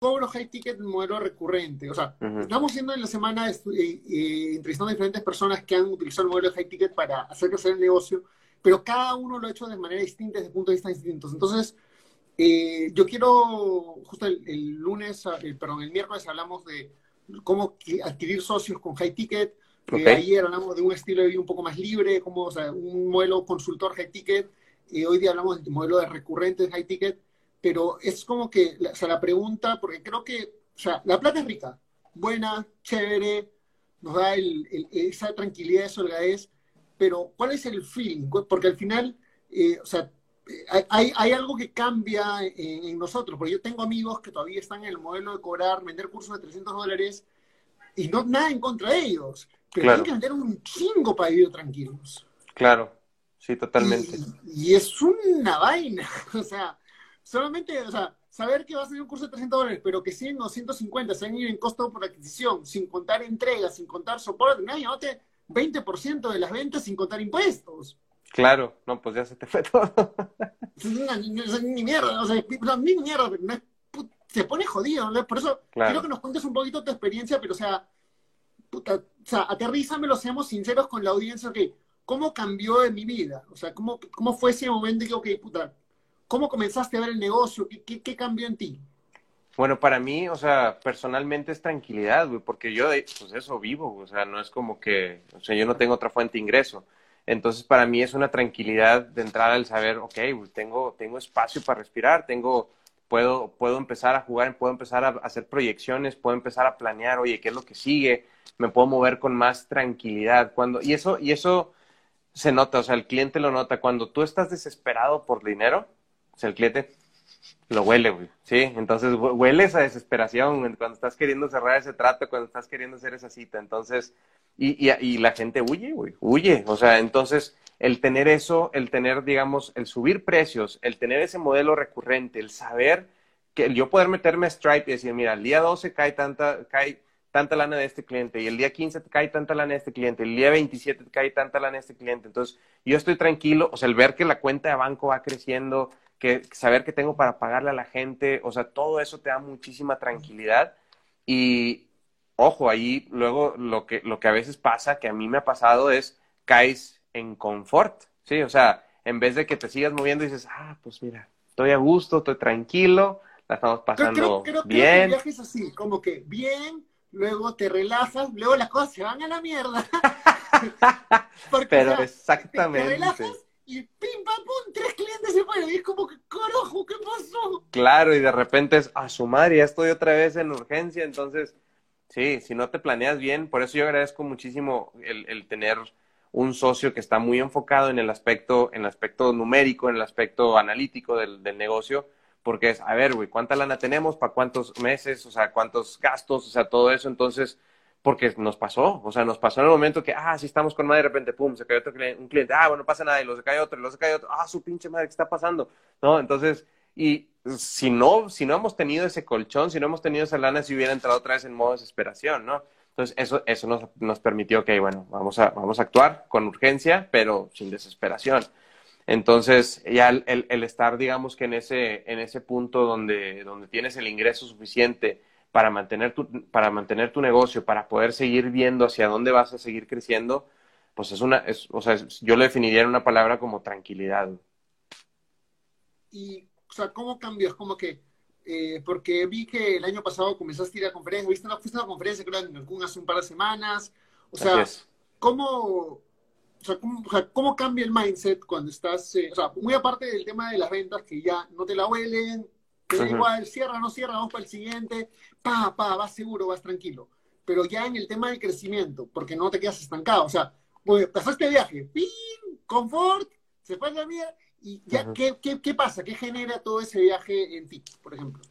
cobro high ticket modelo recurrente. O sea, estamos haciendo en la semana eh, eh, entrevistando a diferentes personas que han utilizado el modelo de high ticket para hacer crecer el negocio, pero cada uno lo ha hecho de manera distinta, desde puntos de vista distintos. Entonces, eh, yo quiero, justo el, lunes, perdón, el miércoles hablamos de cómo adquirir socios con high ticket. ayer hablamos de un estilo de vida un poco más libre, como o sea, un modelo consultor high ticket. y hoy día hablamos del modelo de recurrentes high ticket pero es como que, o sea, la pregunta, porque creo que, o sea, la plata es rica, buena, chévere, nos da el, esa tranquilidad, eso es, pero ¿cuál es el feeling? Porque al final, eh, o sea, hay, hay, algo que cambia en, nosotros, porque yo tengo amigos que todavía están en el modelo de cobrar, vender cursos de 300 dólares, y no nada en contra de ellos, pero claro. que vender un chingo para vivir tranquilos. Claro, sí, totalmente. y es una vaina, o sea, solamente, o sea, saber que vas a tener un curso de 300 dólares, pero que 100 o 150 se a ir en costo por adquisición, sin contar entregas, sin contar soporte, no, llévate 20% de las ventas sin contar impuestos. Claro, no, pues ya se te fue todo. ni mierda, o sea, ni mierda, pero no es, se pone jodido, ¿no? Por eso quiero que nos cuentes un poquito tu experiencia, pero o sea, puta, o sea, aterrízamelo, seamos sinceros con la audiencia, que ¿cómo cambió en mi vida? O sea, ¿cómo, cómo fue ese momento que, ok, puta, ¿Cómo comenzaste a ver el negocio? ¿Qué, cambió en ti? Bueno, para mí, o sea, personalmente es tranquilidad, güey, porque yo pues eso vivo, o sea, no es como que, o sea, yo no tengo otra fuente de ingreso. Entonces, para mí es una tranquilidad de entrada al saber, ok, tengo, tengo espacio para respirar, tengo, puedo, puedo empezar a jugar, puedo empezar a hacer proyecciones, puedo empezar a planear, oye, ¿qué es lo que sigue? Me puedo mover con más tranquilidad. Cuando, y eso, y eso se nota, o sea, el cliente lo nota. Cuando tú estás desesperado por dinero, el cliente lo huele, güey, ¿sí? Entonces huele esa desesperación cuando estás queriendo cerrar ese trato, cuando estás queriendo hacer esa cita. Entonces, y, y, y la gente huye, güey, huye. O sea, entonces el tener eso, el tener, digamos, el subir precios, el tener ese modelo recurrente, el saber que yo poder meterme a Stripe y decir, mira, el día 12 cae tanta, cae tanta lana de este cliente y el día 15 te cae tanta lana de este cliente, el día 27 te cae tanta lana de este cliente. Entonces, yo estoy tranquilo, o sea, el ver que la cuenta de banco va creciendo, que saber que tengo para pagarle a la gente, o sea, todo eso te da muchísima tranquilidad y ojo, ahí luego lo que, lo que a veces pasa, que a mí me ha pasado es caes en confort, ¿sí? O sea, en vez de que te sigas moviendo y dices, ah, pues mira, estoy a gusto, estoy tranquilo, la estamos pasando bien. Creo que el así, como que bien, luego te relajas, luego las cosas se van a la mierda. Pero exactamente y pim, pam, pum, tres clientes se fueron. Y es como que, carajo, ¿qué pasó? Claro, y de repente es a su madre, ya estoy otra vez en urgencia. Entonces, sí, si no te planeas bien, por eso yo agradezco muchísimo el, tener un socio que está muy enfocado en el aspecto, en el aspecto numérico, en el aspecto analítico del, del negocio, porque es, a ver, güey, ¿cuánta lana tenemos? ¿Para cuántos meses? O sea, ¿cuántos gastos? O sea, todo eso. Entonces, porque nos pasó, o sea, nos pasó en el momento que, ah, si estamos con madre, de repente, pum, se cayó otro cliente, un cliente, ah, bueno, no pasa nada, y lo se cae otro, y lo se cae otro, ah, su pinche madre, ¿qué está pasando? ¿No? Entonces, y si no, si no hemos tenido ese colchón, si no hemos tenido esa lana, si hubiera entrado otra vez en modo desesperación, ¿no? Entonces, eso, eso nos, nos permitió que, bueno, vamos a, vamos a actuar con urgencia, pero sin desesperación. Entonces, ya el, el, el estar, digamos que en ese, en ese punto donde, donde tienes el ingreso suficiente, para mantener tu, para mantener tu negocio, para poder seguir viendo hacia dónde vas a seguir creciendo, pues es una, es, o sea, yo lo definiría en una palabra como tranquilidad. Y, o sea, ¿cómo cambió? Es como que, eh, porque vi que el año pasado comenzaste a ir a conferencias, viste una, fuiste a una conferencia creo en Cancún hace un par de semanas, o sea, ¿cómo, o sea, ¿cómo, o sea, ¿cómo, cambia el mindset cuando estás, eh, o sea, muy aparte del tema de las ventas, que ya no te la huelen, pero igual, cierra, no cierra, vamos para el siguiente, pa, pa, vas seguro, vas tranquilo. Pero ya en el tema del crecimiento, porque no te quedas estancado, o sea, pues pasaste viaje, ¡pin! confort, se fue la vida, y ya, ¿qué, qué, qué pasa? ¿Qué genera todo ese viaje en ti, por ejemplo?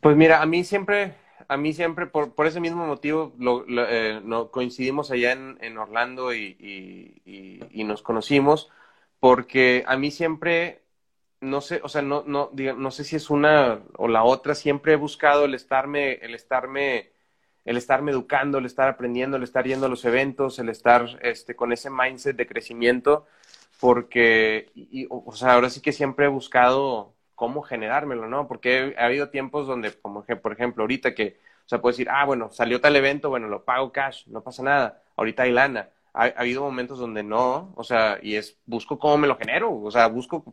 Pues mira, a mí siempre, a mí siempre, por, por ese mismo motivo, lo, eh, no, coincidimos allá en, en Orlando y, y, y, nos conocimos, porque a mí siempre, no sé, o sea, no, no, no sé si es una o la otra, siempre he buscado el estarme, el estarme, el estarme educando, el estar aprendiendo, el estar yendo a los eventos, el estar este, con ese mindset de crecimiento, porque, y, o sea, ahora sí que siempre he buscado cómo generármelo, ¿no? Porque ha habido tiempos donde, como por ejemplo, ahorita que, o sea, puedes decir, ah, bueno, salió tal evento, bueno, lo pago cash, no pasa nada, ahorita hay lana. Ha, habido momentos donde no, o sea, y es, busco cómo me lo genero, o sea, busco,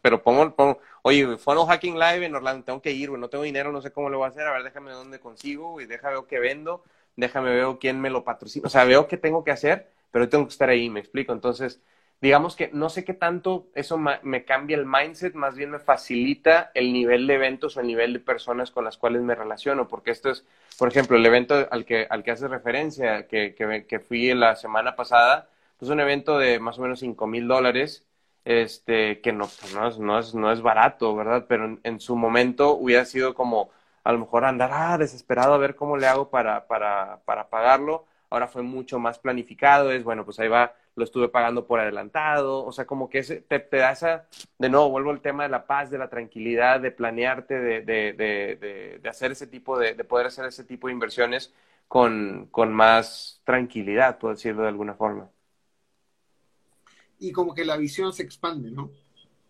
pero pongo, pongo, oye, Funnel Hacking Live en Orlando, tengo que ir, güey, no tengo dinero, no sé cómo lo voy a hacer, a ver, déjame dónde consigo, y déjame ver qué vendo, déjame ver quién me lo patrocina, o sea, veo qué tengo que hacer, pero tengo que estar ahí, me explico, entonces, digamos que no sé qué tanto eso me cambia el mindset, más bien me facilita el nivel de eventos o el nivel de personas con las cuales me relaciono, porque esto es, por ejemplo, el evento al que, al que hace referencia, que, que, que fui la semana pasada, pues un evento de más o menos 5 mil dólares, este, que no, pues no, es, no, es, no es barato, ¿verdad? Pero en, en, su momento hubiera sido como a lo mejor andar ah, desesperado a ver cómo le hago para, para, para pagarlo. Ahora fue mucho más planificado, es bueno, pues ahí va lo estuve pagando por adelantado, o sea, como que te, te, da esa, de nuevo, vuelvo al tema de la paz, de la tranquilidad, de planearte, de, de, de, de hacer ese tipo de, de poder hacer ese tipo de inversiones con, con más tranquilidad, puedo decirlo de alguna forma. Y como que la visión se expande, ¿no?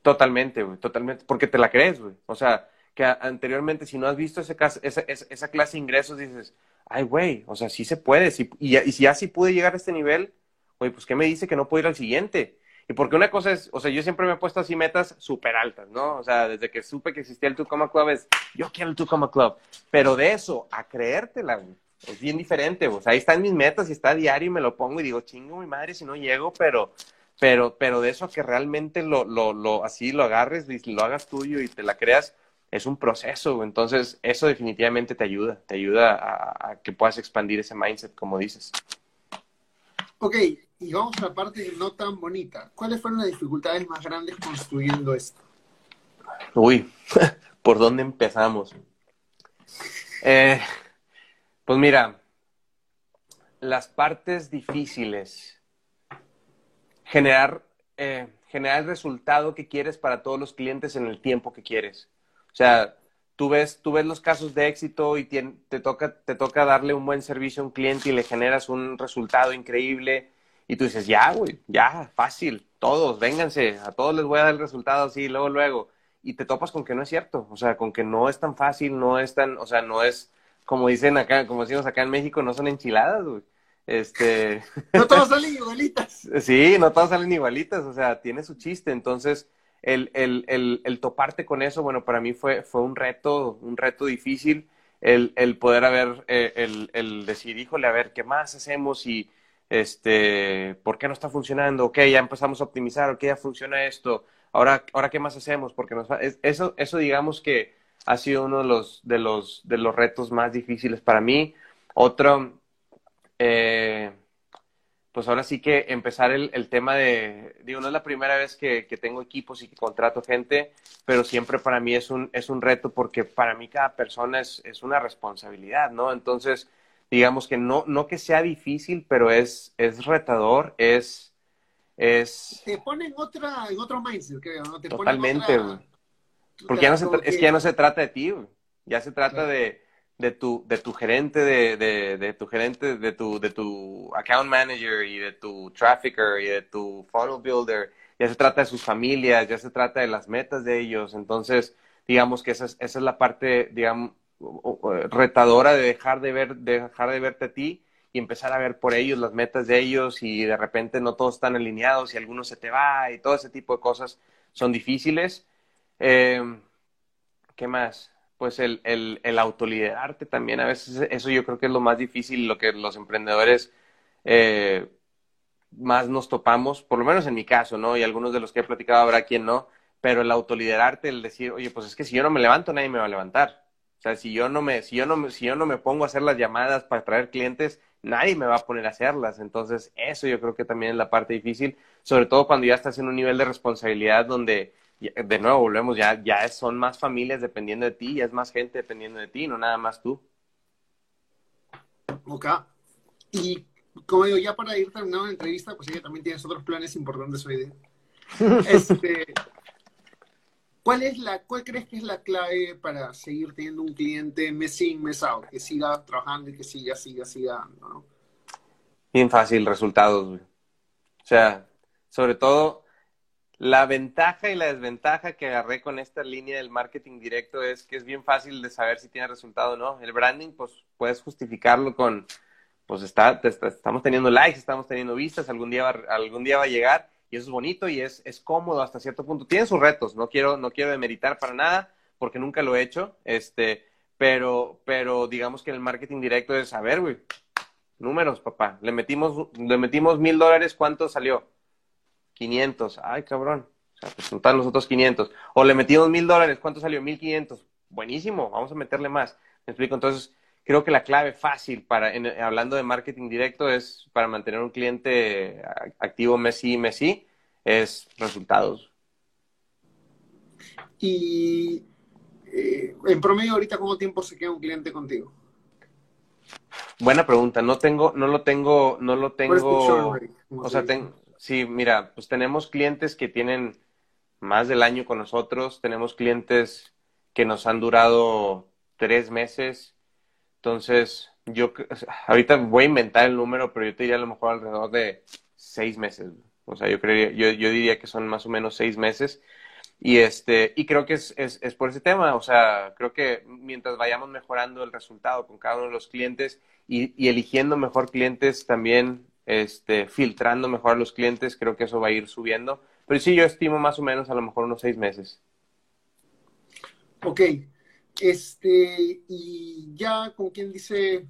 Totalmente, güey, totalmente, porque te la crees, güey. O sea, que anteriormente, si no has visto ese, esa, esa, clase de ingresos, dices, ay, güey, o sea, sí se puede, y, y si ya sí pude llegar a este nivel, oye, pues ¿qué me dice que no puedo ir al siguiente? Y porque una cosa es, o sea, yo siempre me he puesto así metas súper altas, ¿no? O sea, desde que supe que existía el Tucoma Club es, yo quiero el Tucoma Club. Pero de eso a creértela, es bien diferente, o ahí están mis metas y está a diario y me lo pongo y digo, chingo mi madre si no llego, pero, pero, pero de eso a que realmente lo, lo, lo, así lo agarres lo hagas tuyo y te la creas, es un proceso, entonces eso definitivamente te ayuda, te ayuda a, a que puedas expandir ese mindset, como dices. Ok, y vamos a la parte no tan bonita. ¿Cuáles fueron las dificultades más grandes construyendo esto? Uy, ¿por dónde empezamos? Eh, pues mira, las partes difíciles, generar, eh, generar el resultado que quieres para todos los clientes en el tiempo que quieres. O sea, tú ves, tú ves los casos de éxito y te, toca, te toca darle un buen servicio a un cliente y le generas un resultado increíble y tú dices, ya, güey, ya, fácil, todos, vénganse, a todos les voy a dar el resultado así, luego, luego. Y te topas con que no es cierto, o sea, con que no es tan fácil, no es tan, o sea, no es, como dicen acá, como decimos acá en México, no son enchiladas, güey. Este... No todos salen igualitas. sí, no todos salen igualitas, o sea, tiene su chiste, entonces el, el, el, el, toparte con eso, bueno, para mí fue, fue un reto, un reto difícil, el, poder haber, eh, el decir, híjole, a ver, ¿qué más hacemos? Y, este, ¿por qué no está funcionando? Ok, ya empezamos a optimizar, ok, ya funciona esto, ahora, ahora ¿qué más hacemos? Porque nos, eso, eso digamos que ha sido uno de los, de los, de los retos más difíciles para mí. Otro, eh, pues ahora sí que empezar el, el, tema de, digo, no es la primera vez que, que, tengo equipos y que contrato gente, pero siempre para mí es un, es un reto porque para mí cada persona es, es una responsabilidad, ¿no? Entonces, digamos que no, no que sea difícil, pero es, es retador, es, es... Te ponen otra, en otro mindset, creo, ¿no? Te Totalmente, güey. Porque ya no se, es que ya no se trata de ti. Ya se trata de de tu, de tu gerente, de, de, de, tu gerente, de tu, de tu account manager y de tu trafficker y de tu funnel builder. Ya se trata de sus familias, ya se trata de las metas de ellos. Entonces, digamos que esa es, esa es la parte, digamos, retadora de dejar de ver, de dejar de verte a ti y empezar a ver por ellos las metas de ellos y de repente no todos están alineados y algunos se te va y todo ese tipo de cosas son difíciles. Eh, ¿Qué más? Pues el, el, el, autoliderarte también. A veces eso yo creo que es lo más difícil, lo que los emprendedores eh, más nos topamos, por lo menos en mi caso, ¿no? Y algunos de los que he platicado habrá quien no, pero el autoliderarte, el decir, oye, pues es que si yo no me levanto, nadie me va a levantar. O sea, si yo no me, si yo no, si yo no me pongo a hacer las llamadas para traer clientes, nadie me va a poner a hacerlas. Entonces, eso yo creo que también es la parte difícil, sobre todo cuando ya estás en un nivel de responsabilidad donde de nuevo volvemos, ya, ya son más familias dependiendo de ti, ya es más gente dependiendo de ti, no nada más tú. Ok. Y como digo, ya para ir terminando la entrevista, pues ella también tienes otros planes importantes hoy día. Este, ¿cuál, es la, ¿Cuál crees que es la clave para seguir teniendo un cliente mes in, mes out, que siga trabajando y que siga, siga, siga ¿no? Bien fácil, resultados, O sea, sobre todo, la ventaja y la desventaja que agarré con esta línea del marketing directo es que es bien fácil de saber si tiene resultado o no. El branding, pues puedes justificarlo con, pues está, estamos teniendo likes, estamos teniendo vistas, algún día va, algún día va a llegar y eso es bonito y es, es cómodo hasta cierto punto. Tiene sus retos, no quiero, no quiero demeritar para nada porque nunca lo he hecho, este, pero, pero digamos que el marketing directo es, a ver, güey, números, papá, le metimos, le metimos mil dólares, ¿cuánto salió? 500. Ay, cabrón. O sea, pues los otros 500. O le metimos mil dólares. ¿Cuánto salió? 1500. Buenísimo. Vamos a meterle más. ¿Me explico? Entonces, creo que la clave fácil para, hablando de marketing directo, es para mantener un cliente activo mes sí, mes es resultados. Y eh, en promedio ahorita, ¿cuánto tiempo se queda un cliente contigo? Buena pregunta. No tengo, no lo tengo, no lo tengo. O sea, tengo Sí, mira, pues tenemos clientes que tienen más del año con nosotros, tenemos clientes que nos han durado tres meses, entonces yo ahorita voy a inventar el número, pero yo te diría a lo mejor alrededor de seis meses. O sea, yo creería, yo, yo diría que son más o menos seis meses. Y este, y creo que es, es, es, por ese tema, o sea, creo que mientras vayamos mejorando el resultado con cada uno de los clientes y, y eligiendo mejor clientes también este, filtrando mejor a los clientes, creo que eso va a ir subiendo. Pero sí, yo estimo más o menos a lo mejor unos seis meses. Ok. Este, y ya como quien dice,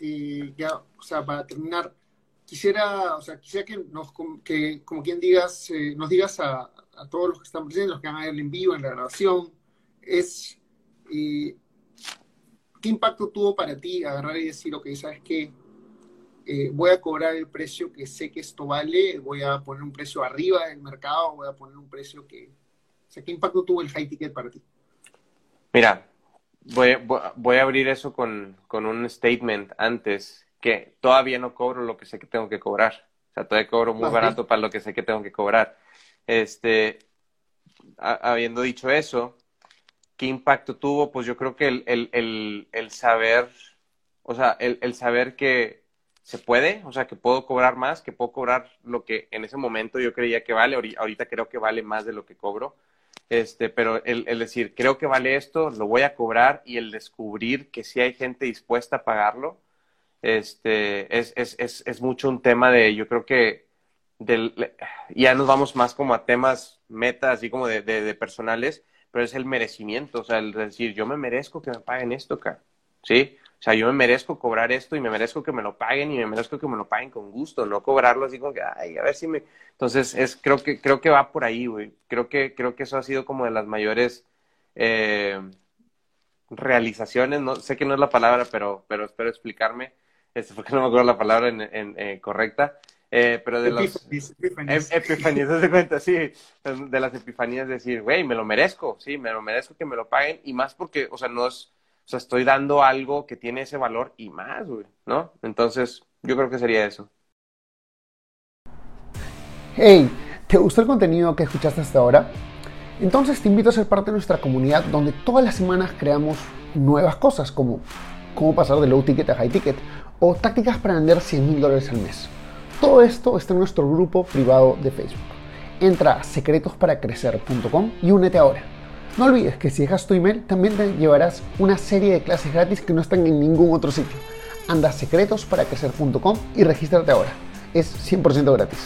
eh, ya, o sea, para terminar, quisiera, o sea, quisiera que nos, que como quien digas, eh, nos digas a, todos los que están presentes, los que van a ver en vivo, en la grabación, es eh, ¿qué impacto tuvo para ti agarrar y decir, ok, ¿sabes qué? Eh, voy a cobrar el precio que sé que esto vale, voy a poner un precio arriba del mercado, voy a poner un precio que... O sea, ¿qué impacto tuvo el high ticket para ti? Mira, voy, voy a abrir eso con, con, un statement antes, que todavía no cobro lo que sé que tengo que cobrar. O sea, todavía cobro muy barato para lo que sé que tengo que cobrar. Este, habiendo dicho eso, ¿qué impacto tuvo? Pues yo creo que el, el, el, el saber, o sea, el, el saber que se puede, o sea, que puedo cobrar más, que puedo cobrar lo que en ese momento yo creía que vale, ahorita creo que vale más de lo que cobro, este, pero el, decir, creo que vale esto, lo voy a cobrar y el descubrir que sí hay gente dispuesta a pagarlo, este, es, es, es, es mucho un tema de, yo creo que del, ya nos vamos más como a temas metas, así como de, de, personales, pero es el merecimiento, o sea, el decir, yo me merezco que me paguen esto, ¿sí? O sea, yo me merezco cobrar esto y me merezco que me lo paguen y me merezco que me lo paguen con gusto, no cobrarlo así como que, ay, a ver si me... Entonces, es, creo, que, creo que va por ahí, güey. Creo que, creo que eso ha sido como de las mayores eh, realizaciones, no sé que no es la palabra, pero, pero espero explicarme, este, porque no me acuerdo la palabra en, en eh, correcta, eh, pero de las epifanías, epifanías de cuenta, sí, de las epifanías, decir, güey, me lo merezco, sí, me lo merezco que me lo paguen, y más porque, o sea, no es o sea, estoy dando algo que tiene ese valor y más, güey, ¿no? Entonces, yo creo que sería eso. Hey, ¿te gustó el contenido que escuchaste hasta ahora? Entonces te invito a ser parte de nuestra comunidad donde todas las semanas creamos nuevas cosas como cómo pasar de low ticket a high ticket o tácticas para vender 100 mil dólares al mes. Todo esto está en nuestro grupo privado de Facebook. Entra a secretosparacrecer.com y únete ahora. No olvides que si dejas tu email también te llevarás una serie de clases gratis que no están en ningún otro sitio. Anda a secretosparacrecer.com y regístrate ahora. Es 100% gratis.